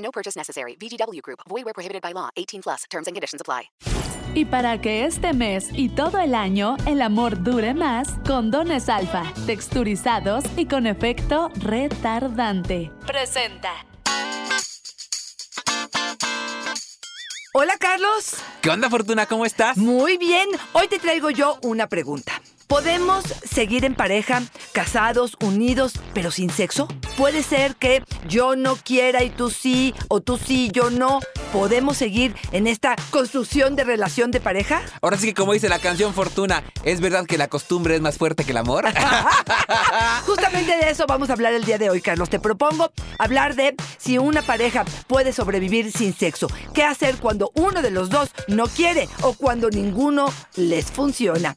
No purchase necessary. VGW Group. Void where prohibited by law. 18 plus. Terms and conditions apply. Y para que este mes y todo el año el amor dure más, condones alfa, texturizados y con efecto retardante. Presenta. Hola Carlos. ¿Qué onda, Fortuna? ¿Cómo estás? Muy bien. Hoy te traigo yo una pregunta. ¿Podemos seguir en pareja, casados, unidos, pero sin sexo? Puede ser que yo no quiera y tú sí, o tú sí, yo no. ¿Podemos seguir en esta construcción de relación de pareja? Ahora sí que como dice la canción Fortuna, ¿es verdad que la costumbre es más fuerte que el amor? Justamente de eso vamos a hablar el día de hoy, Carlos. Te propongo hablar de si una pareja puede sobrevivir sin sexo. ¿Qué hacer cuando uno de los dos no quiere o cuando ninguno les funciona?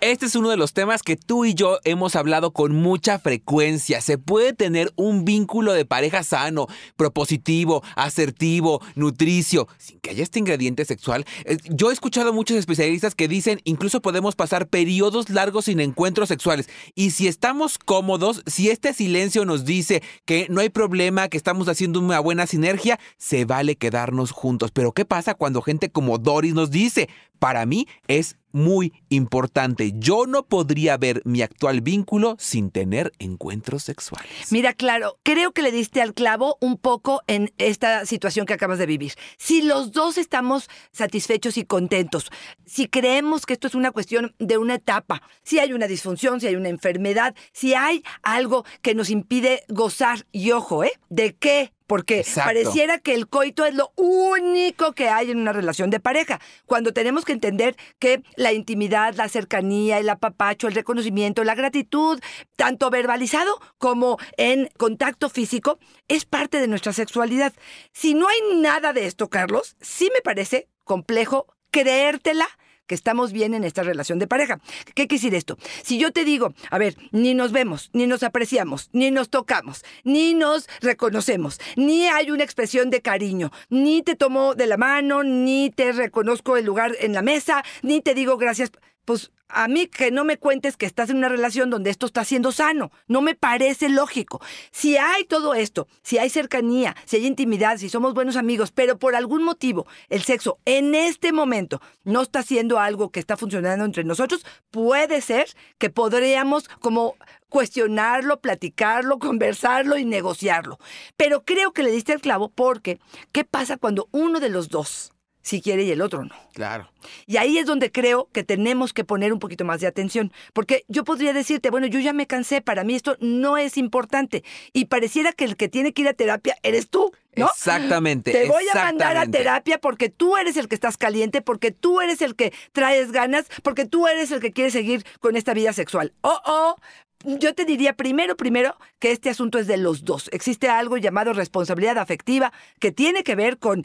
Este es uno de los temas que tú y yo hemos hablado con mucha frecuencia. Se puede tener un vínculo de pareja sano, propositivo, asertivo, nutricio, sin que haya este ingrediente sexual. Eh, Yo he escuchado a muchos especialistas que dicen incluso podemos pasar periodos largos sin encuentros sexuales. Y si estamos cómodos, si este silencio nos dice que no hay problema, que estamos haciendo una buena sinergia, se vale quedarnos juntos. Pero ¿qué pasa cuando gente como Doris nos dice? Para mí es muy importante. Yo no podría ver mi actual vínculo sin tener encuentros sexuales. Mira, claro, creo que le diste al clavo un poco en esta situación que acabas de vivir. Si los dos estamos satisfechos y contentos, si creemos que esto es una cuestión de una etapa, si hay una disfunción, si hay una enfermedad, si hay algo que nos impide gozar, y ojo, ¿eh? ¿De qué? Porque Exacto. pareciera que el coito es lo único que hay en una relación de pareja. Cuando tenemos que entender que la intimidad, la cercanía, el apapacho, el reconocimiento, la gratitud, tanto verbalizado como en contacto físico, es parte de nuestra sexualidad. Si no hay nada de esto, Carlos, sí me parece complejo creértela que estamos bien en esta relación de pareja. ¿Qué quiere decir esto? Si yo te digo, a ver, ni nos vemos, ni nos apreciamos, ni nos tocamos, ni nos reconocemos, ni hay una expresión de cariño, ni te tomo de la mano, ni te reconozco el lugar en la mesa, ni te digo gracias, pues a mí que no me cuentes que estás en una relación donde esto está siendo sano. No me parece lógico. Si hay todo esto, si hay cercanía, si hay intimidad, si somos buenos amigos, pero por algún motivo el sexo en este momento no está siendo algo que está funcionando entre nosotros, puede ser que podríamos como cuestionarlo, platicarlo, conversarlo y negociarlo. Pero creo que le diste el clavo porque ¿qué pasa cuando uno de los dos si quiere y el otro no? Claro. Y ahí es donde creo que tenemos que poner un poquito más de atención, porque yo podría decirte, bueno, yo ya me cansé, para mí esto no es importante, y pareciera que el que tiene que ir a terapia eres tú, ¿no? Exactamente. Te voy a mandar a terapia porque tú eres el que estás caliente, porque tú eres el que traes ganas, porque tú eres el que quiere seguir con esta vida sexual. Oh, oh. Yo te diría primero, primero, que este asunto es de los dos. Existe algo llamado responsabilidad afectiva que tiene que ver con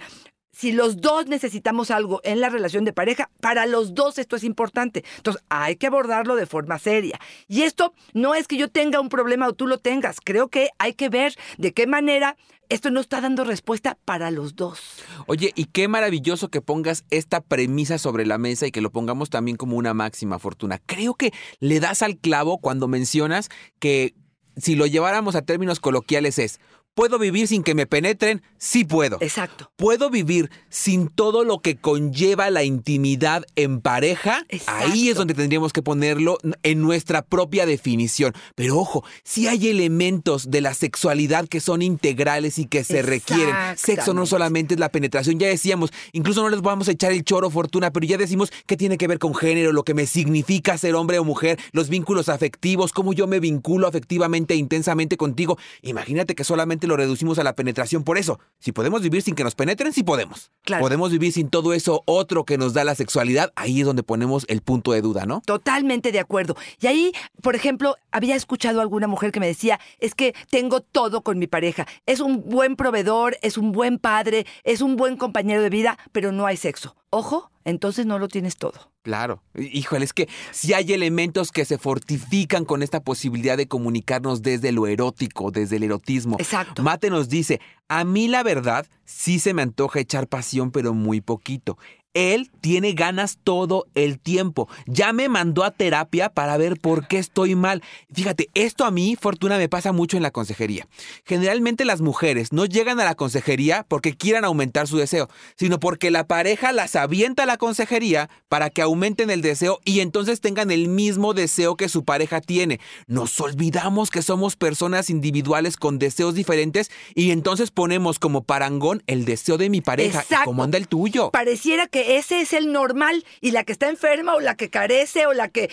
si los dos necesitamos algo en la relación de pareja, para los dos esto es importante. Entonces, hay que abordarlo de forma seria. Y esto no es que yo tenga un problema o tú lo tengas. Creo que hay que ver de qué manera esto no está dando respuesta para los dos. Oye, y qué maravilloso que pongas esta premisa sobre la mesa y que lo pongamos también como una máxima fortuna. Creo que le das al clavo cuando mencionas que si lo lleváramos a términos coloquiales es, ¿puedo vivir sin que me penetren? Sí puedo. Exacto. ¿Puedo vivir sin todo lo que conlleva la intimidad en pareja? Exacto. Ahí es donde tendríamos que ponerlo en nuestra propia definición. Pero ojo, si hay elementos de la sexualidad que son integrales y que se requieren. Sexo no solamente es la penetración, ya decíamos, incluso no les vamos a echar el choro fortuna, pero ya decimos que tiene que ver con género, lo que me significa ser hombre o mujer, los vínculos afectivos, cómo yo me vinculo afectivamente e intensamente contigo. Imagínate que solamente lo reducimos a la penetración por eso. Si podemos vivir sin que nos penetren, sí podemos. Claro. Podemos vivir sin todo eso otro que nos da la sexualidad, ahí es donde ponemos el punto de duda, ¿no? Totalmente de acuerdo. Y ahí, por ejemplo, había escuchado a alguna mujer que me decía, es que tengo todo con mi pareja. Es un buen proveedor, es un buen padre, es un buen compañero de vida, pero no hay sexo. Ojo, entonces no lo tienes todo. Claro. Híjole, es que si hay elementos que se fortifican con esta posibilidad de comunicarnos desde lo erótico, desde el erotismo. Exacto. Mate nos dice, a mí la verdad sí se me antoja echar pasión, pero muy poquito. Él tiene ganas todo el tiempo. Ya me mandó a terapia para ver por qué estoy mal. Fíjate, esto a mí, Fortuna, me pasa mucho en la consejería. Generalmente las mujeres no llegan a la consejería porque quieran aumentar su deseo, sino porque la pareja las avienta a la consejería para que aumenten el deseo y entonces tengan el mismo deseo que su pareja tiene. Nos olvidamos que somos personas individuales con deseos diferentes y entonces ponemos como parangón el deseo de mi pareja. Exacto. ¿Cómo anda el tuyo? Pareciera que ese es el normal y la que está enferma o la que carece o la que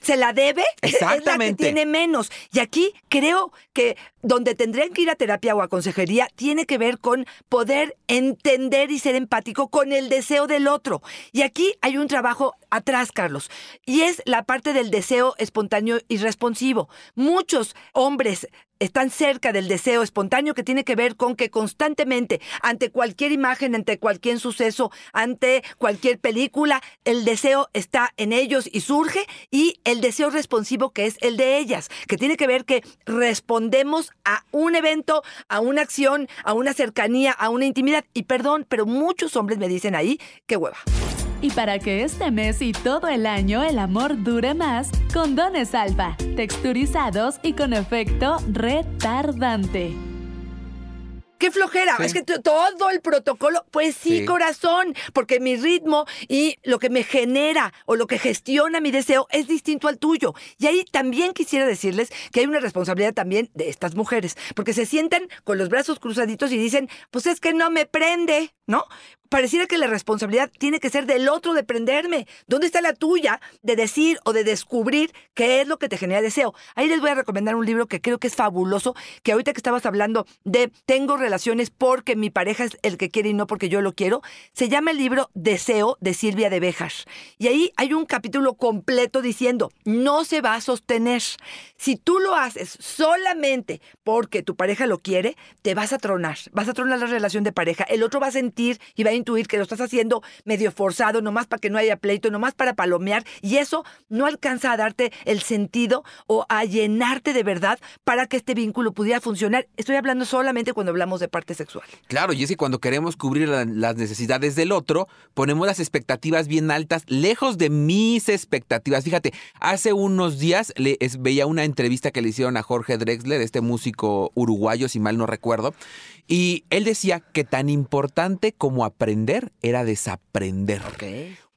se la debe es la que tiene menos. Y aquí creo que donde tendrían que ir a terapia o a consejería tiene que ver con poder entender y ser empático con el deseo del otro. Y aquí hay un trabajo atrás, Carlos, y es la parte del deseo espontáneo y responsivo. Muchos hombres están cerca del deseo espontáneo que tiene que ver con que constantemente, ante cualquier imagen, ante cualquier suceso, ante cualquier película, el deseo está en ellos y surge, y el deseo responsivo que es el de ellas, que tiene que ver que respondemos a un evento, a una acción, a una cercanía, a una intimidad. Y perdón, pero muchos hombres me dicen ahí, qué hueva. Y para que este mes y todo el año el amor dure más, condones alfa, texturizados y con efecto retardante. ¡Qué flojera! Sí. Es que todo el protocolo, pues sí, Sí. corazón, porque mi ritmo y lo que me genera o lo que gestiona mi deseo es distinto al tuyo. Y ahí también quisiera decirles que hay una responsabilidad también de estas mujeres, porque se sientan con los brazos cruzaditos y dicen, pues es que no me prende, ¿no? Pareciera que la responsabilidad tiene que ser del otro de prenderme. ¿Dónde está la tuya de decir o de descubrir qué es lo que te genera deseo? Ahí les voy a recomendar un libro que creo que es fabuloso, que ahorita que estabas hablando de tengo relaciones porque mi pareja es el que quiere y no porque yo lo quiero, se llama el libro Deseo de Silvia de Bejar. Y ahí hay un capítulo completo diciendo, no se va a sostener. Si tú lo haces solamente porque tu pareja lo quiere, te vas a tronar, vas a tronar la relación de pareja. El otro va a sentir y va a intuir que lo estás haciendo medio forzado, nomás para que no haya pleito, nomás para palomear, y eso no alcanza a darte el sentido o a llenarte de verdad para que este vínculo pudiera funcionar. Estoy hablando solamente cuando hablamos de parte sexual. Claro, y es que cuando queremos cubrir la- las necesidades del otro, ponemos las expectativas bien altas, lejos de mis expectativas. Fíjate, hace unos días le, veía una entrevista que le hicieron a Jorge Drexler, este músico uruguayo, si mal no recuerdo, y él decía que tan importante como aprender era desaprender.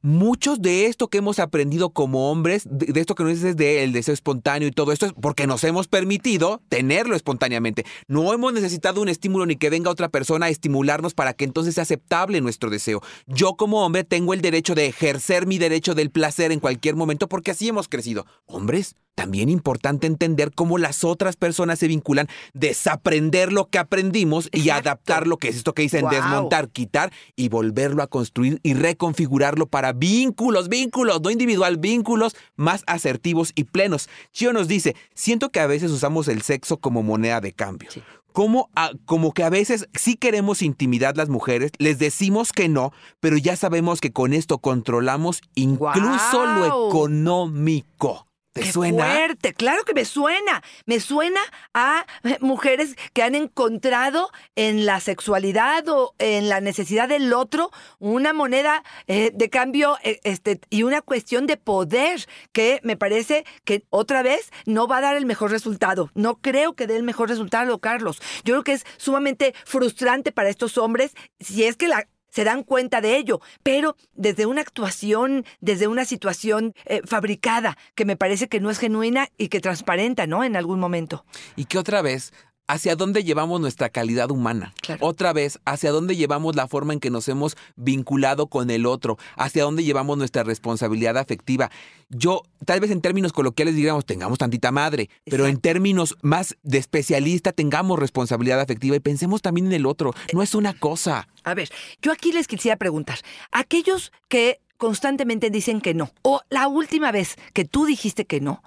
Muchos de esto que hemos aprendido como hombres, de, de esto que nos dices del deseo espontáneo y todo esto, es porque nos hemos permitido tenerlo espontáneamente. No hemos necesitado un estímulo ni que venga otra persona a estimularnos para que entonces sea aceptable nuestro deseo. Yo como hombre tengo el derecho de ejercer mi derecho del placer en cualquier momento porque así hemos crecido. Hombres, también importante entender cómo las otras personas se vinculan, desaprender lo que aprendimos y Exacto. adaptar lo que es esto que dicen desmontar, quitar y volverlo a construir y reconfigurarlo para vínculos, vínculos, no individual, vínculos más asertivos y plenos. Chio nos dice, siento que a veces usamos el sexo como moneda de cambio. Como, a- como que a veces sí queremos intimidad las mujeres, les decimos que no, pero ya sabemos que con esto controlamos incluso lo económico. ¿Te ¡Qué suena? fuerte! Claro que me suena. Me suena a mujeres que han encontrado en la sexualidad o en la necesidad del otro una moneda eh, de cambio eh, este, y una cuestión de poder que me parece que otra vez no va a dar el mejor resultado. No creo que dé el mejor resultado, Carlos. Yo creo que es sumamente frustrante para estos hombres si es que la se dan cuenta de ello, pero desde una actuación, desde una situación eh, fabricada, que me parece que no es genuina y que transparenta, ¿no? En algún momento. Y que otra vez hacia dónde llevamos nuestra calidad humana. Claro. Otra vez, hacia dónde llevamos la forma en que nos hemos vinculado con el otro, hacia dónde llevamos nuestra responsabilidad afectiva. Yo, tal vez en términos coloquiales diríamos, tengamos tantita madre, pero en términos más de especialista, tengamos responsabilidad afectiva y pensemos también en el otro. No es una cosa. A ver, yo aquí les quisiera preguntar, aquellos que constantemente dicen que no, o la última vez que tú dijiste que no,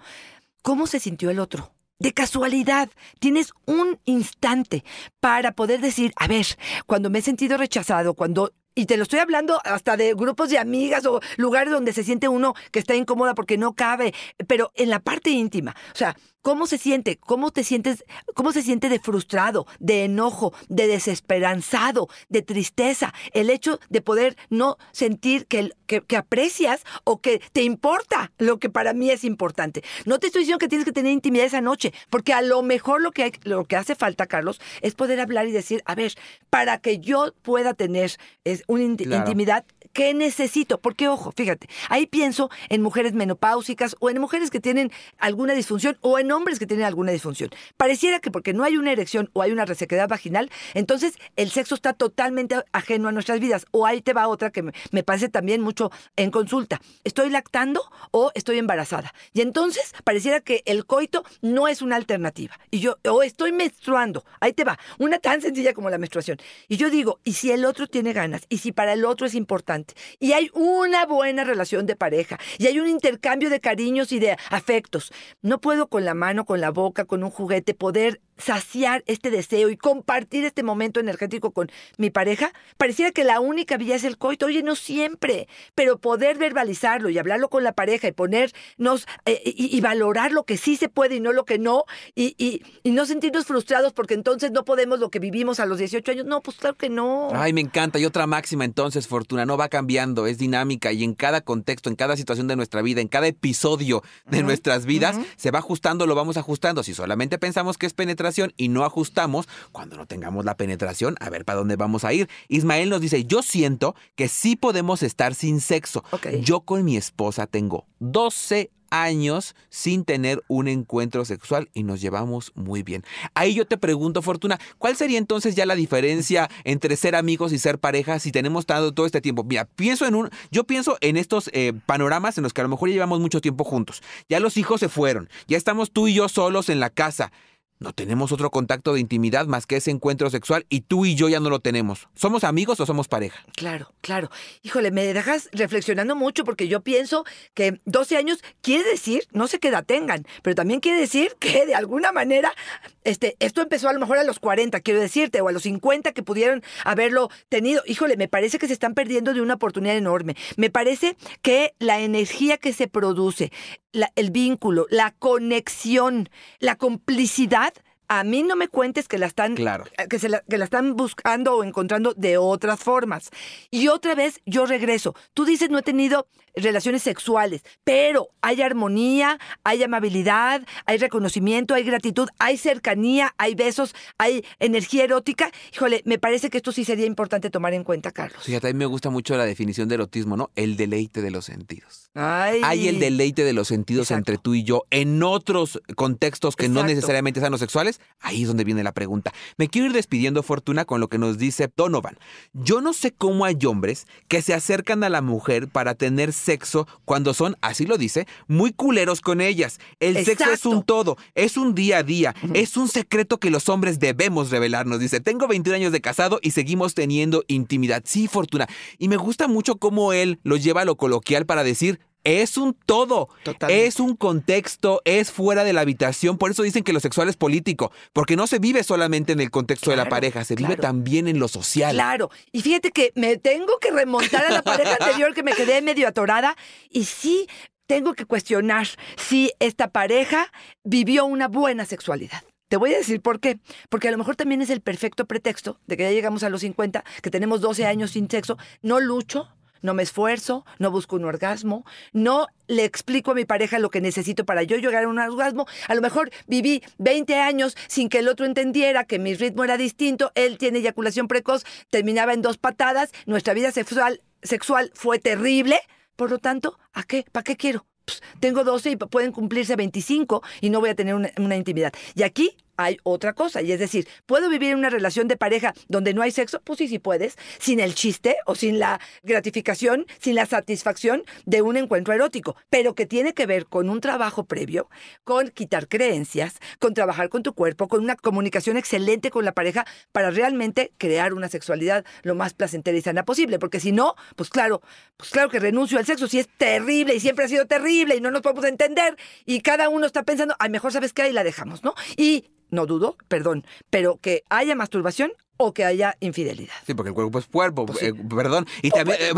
¿cómo se sintió el otro? De casualidad, tienes un instante para poder decir, a ver, cuando me he sentido rechazado, cuando... Y te lo estoy hablando hasta de grupos de amigas o lugares donde se siente uno que está incómoda porque no cabe, pero en la parte íntima. O sea, ¿cómo se siente? ¿Cómo te sientes? ¿Cómo se siente de frustrado, de enojo, de desesperanzado, de tristeza? El hecho de poder no sentir que, que, que aprecias o que te importa lo que para mí es importante. No te estoy diciendo que tienes que tener intimidad esa noche, porque a lo mejor lo que, hay- lo que hace falta, Carlos, es poder hablar y decir, a ver, para que yo pueda tener es, una Claro. intimidad, ¿qué necesito? Porque, ojo, fíjate, ahí pienso en mujeres menopáusicas o en mujeres que tienen alguna disfunción o en hombres que tienen alguna disfunción. Pareciera que porque no hay una erección o hay una resequedad vaginal, entonces el sexo está totalmente ajeno a nuestras vidas. O ahí te va otra que me, parece también mucho en consulta. ¿Estoy lactando o estoy embarazada? Y entonces pareciera que el coito no es una alternativa. Y yo, o estoy menstruando, ahí te va, una tan sencilla como la menstruación. Y yo digo, ¿y si el otro tiene ganas? ¿Y si para el otro es importante? Y hay una buena relación de pareja, y hay un intercambio de cariños y de afectos. No puedo con la mano, con la boca, con un juguete poder saciar este deseo y compartir este momento energético con mi pareja. Pareciera que la única vía es el coito. Oye, no siempre, pero poder verbalizarlo y hablarlo con la pareja y ponernos eh, y, y valorar lo que sí se puede y no lo que no, y, y- y no sentirnos frustrados porque entonces no podemos lo que vivimos a los 18 años. No, pues claro que no. Ay, me encanta. Y otra máxima entonces, Fortuna, no va cambiando, es dinámica y en cada contexto, en cada situación de nuestra vida, en cada episodio de nuestras vidas, se va ajustando, lo vamos ajustando. Si solamente pensamos que es penetración y no ajustamos, cuando no tengamos la penetración, a ver para dónde vamos a ir. Ismael nos dice, yo siento que sí podemos estar sin sexo. Yo con mi esposa tengo 12 años sin tener un encuentro sexual y nos llevamos muy bien. Ahí yo te pregunto, Fortuna, ¿cuál sería entonces ya la diferencia entre ser amigos y ser pareja si tenemos tanto todo este tiempo? Mira, pienso en un, yo pienso en estos eh, panoramas en los que a lo mejor ya llevamos mucho tiempo juntos. Ya los hijos se fueron, ya estamos tú y yo solos en la casa. No tenemos otro contacto de intimidad más que ese encuentro sexual y tú y yo ya no lo tenemos. ¿Somos amigos o somos pareja? Claro, claro. Híjole, me dejas reflexionando mucho porque yo pienso que 12 años quiere decir, no sé qué edad tengan, pero también quiere decir que de alguna manera este, esto empezó a lo mejor a los 40, quiero decirte, o a los 50 que pudieron haberlo tenido. Híjole, me parece que se están perdiendo de una oportunidad enorme. Me parece que la energía que se produce, el vínculo, la conexión, la complicidad, a mí no me cuentes que la están Claro. que, se la, que la están buscando o encontrando de otras formas. Y otra vez yo regreso. Tú dices no he tenido relaciones sexuales, pero hay armonía, hay amabilidad, hay reconocimiento, hay gratitud, hay cercanía, hay besos, hay energía erótica. Híjole, me parece que esto sí sería importante tomar en cuenta, Carlos. Fíjate, a mí me gusta mucho la definición de erotismo, ¿no? El deleite de los sentidos. Ay. Hay el deleite de los sentidos Exacto. entre tú y yo en otros contextos que no necesariamente sean los sexuales. Ahí es donde viene la pregunta. Me quiero ir despidiendo, Fortuna, con lo que nos dice Donovan. Yo no sé cómo hay hombres que se acercan a la mujer para tener sexo cuando son, así lo dice, muy culeros con ellas. El sexo es un todo, es un día a día, es un secreto que los hombres debemos revelarnos. Dice, tengo 21 años de casado y seguimos teniendo intimidad. Sí, Fortuna. Y me gusta mucho cómo él lo lleva a lo coloquial para decir, es un todo. Totalmente. Es un contexto, es fuera de la habitación. Por eso dicen que lo sexual es político. Porque no se vive solamente en el contexto de la pareja, se vive también en lo social. Claro, y fíjate que me tengo que remontar a la pareja anterior que me quedé medio atorada y sí tengo que cuestionar si esta pareja vivió una buena sexualidad. Te voy a decir por qué. Porque a lo mejor también es el perfecto pretexto de que ya llegamos a los 50, que tenemos 12 años sin sexo, no lucho, no me esfuerzo, no busco un orgasmo, no le explico a mi pareja lo que necesito para yo llegar a un orgasmo. A lo mejor viví 20 años sin que el otro entendiera que mi ritmo era distinto, él tiene eyaculación precoz, terminaba en dos patadas, nuestra vida sexual, sexual fue terrible. Por lo tanto, ¿a qué? ¿Para qué quiero? Tengo 12 y pueden cumplirse 25 y no voy a tener una intimidad. Y aquí hay otra cosa. Y es decir, ¿puedo vivir en una relación de pareja donde no hay sexo? Pues sí, sí puedes. Sin el chiste o sin la gratificación, sin la satisfacción de un encuentro erótico. Pero que tiene que ver con un trabajo previo, con quitar creencias, con trabajar con tu cuerpo, con una comunicación excelente con la pareja para realmente crear una sexualidad lo más placentera y sana posible. Porque si no, pues claro, pues claro que renuncio al sexo si es terrible y siempre ha sido terrible y no nos podemos entender y cada uno está pensando, ay, mejor sabes qué, ahí la dejamos, ¿no? Y no dudo, perdón, pero que haya masturbación o que haya infidelidad. Sí, porque el cuerpo es cuerpo, Pues sí. eh, perdón. Y también. eh,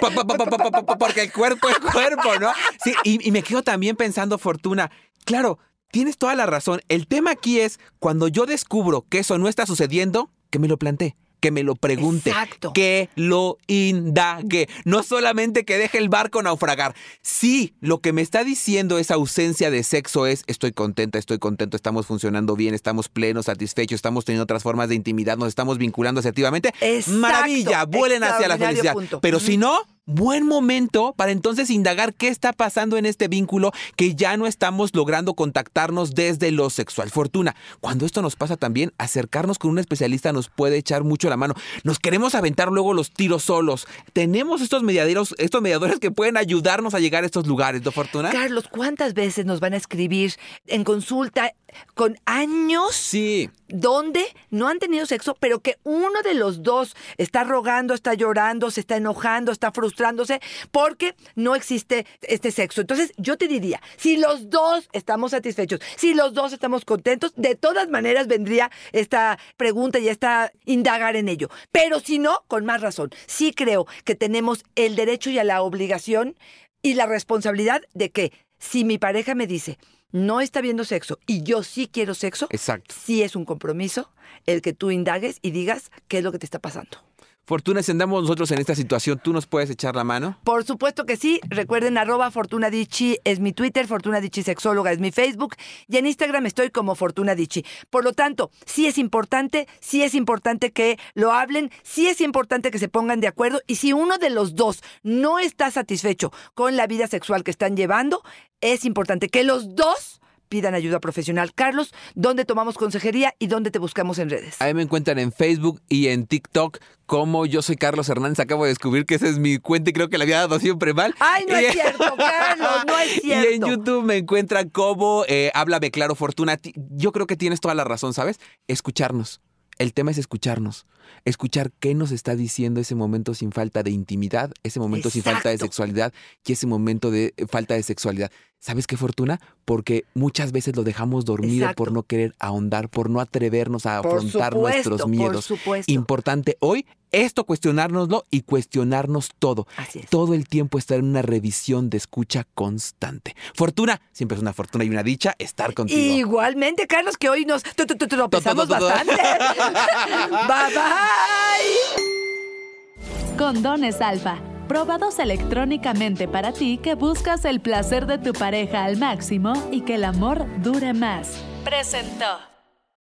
po- po- po- po- po- po- po- porque el cuerpo es cuerpo, ¿no? Sí, y, y me quedo también pensando, Fortuna. Claro, tienes toda la razón. El tema aquí es cuando yo descubro que eso no está sucediendo, que me lo planteé. Que me lo pregunte, Exacto. que lo indague, no solamente que deje el barco naufragar. Si lo que me está diciendo esa ausencia de sexo es estoy contenta, estoy contento, estamos funcionando bien, estamos plenos, satisfechos, estamos teniendo otras formas de intimidad, nos estamos vinculando asertivamente, Exacto. maravilla, vuelen hacia la felicidad. punto. Pero si no, buen momento para entonces indagar qué está pasando en este vínculo que ya no estamos logrando contactarnos desde lo sexual. Fortuna, cuando esto nos pasa también, acercarnos con un especialista nos puede echar mucho la mano. Nos queremos aventar luego los tiros solos. Tenemos estos mediaderos, estos mediadores que pueden ayudarnos a llegar a estos lugares, ¿no, Fortuna? Carlos, ¿cuántas veces nos van a escribir en consulta con años Sí. donde no han tenido sexo, pero que uno de los dos está rogando, está llorando, se está enojando, está frustrándose porque no existe este sexo. Entonces, yo te diría, si los dos estamos satisfechos, si los dos estamos contentos, de todas maneras vendría esta pregunta y esta indagar en ello. Pero si no, con más razón, sí creo que tenemos el derecho y a la obligación y la responsabilidad de que si mi pareja me dice, no está viendo sexo y yo sí quiero sexo, Exacto. sí es un compromiso el que tú indagues y digas qué es lo que te está pasando. Fortuna, si nosotros en esta situación, ¿tú nos puedes echar la mano? Por supuesto que sí. Recuerden, arroba Fortuna Dicci es mi Twitter, Fortuna Dicci Sexóloga es mi Facebook y en Instagram estoy como Fortuna Dicci. Por lo tanto, sí es importante, sí es importante que lo hablen, sí es importante que se pongan de acuerdo y si uno de los dos no está satisfecho con la vida sexual que están llevando, es importante que los dos pidan ayuda profesional. Carlos, ¿dónde tomamos consejería y dónde te buscamos en redes? Ahí me encuentran en Facebook y en TikTok como yo soy Carlos Hernández. Acabo de descubrir que esa es mi cuenta y creo que la había dado siempre mal. Ay, no es cierto, Carlos, no es Y en cierto. YouTube me encuentran como eh, Háblame Claro Fortuna. Yo creo que tienes toda la razón, ¿sabes? Escucharnos. El tema es escucharnos. Escuchar qué nos está diciendo ese momento sin falta de intimidad, ese momento sin falta de sexualidad y ese momento de eh, falta de sexualidad. ¿Sabes qué fortuna? Porque muchas veces lo dejamos dormido Exacto. por no querer ahondar, por no atrevernos a Por afrontar supuesto, nuestros por miedos. supuesto. Importante hoy esto cuestionárnoslo y cuestionarnos todo. Así es. Todo el tiempo estar en una revisión de escucha constante. Fortuna, siempre es una fortuna y una dicha estar contigo. Igualmente, Carlos, que hoy nos tropezamos bastante. bye bye. Condones Alfa, probados electrónicamente para ti que buscas el placer de tu pareja al máximo y que el amor dure más. Presentó.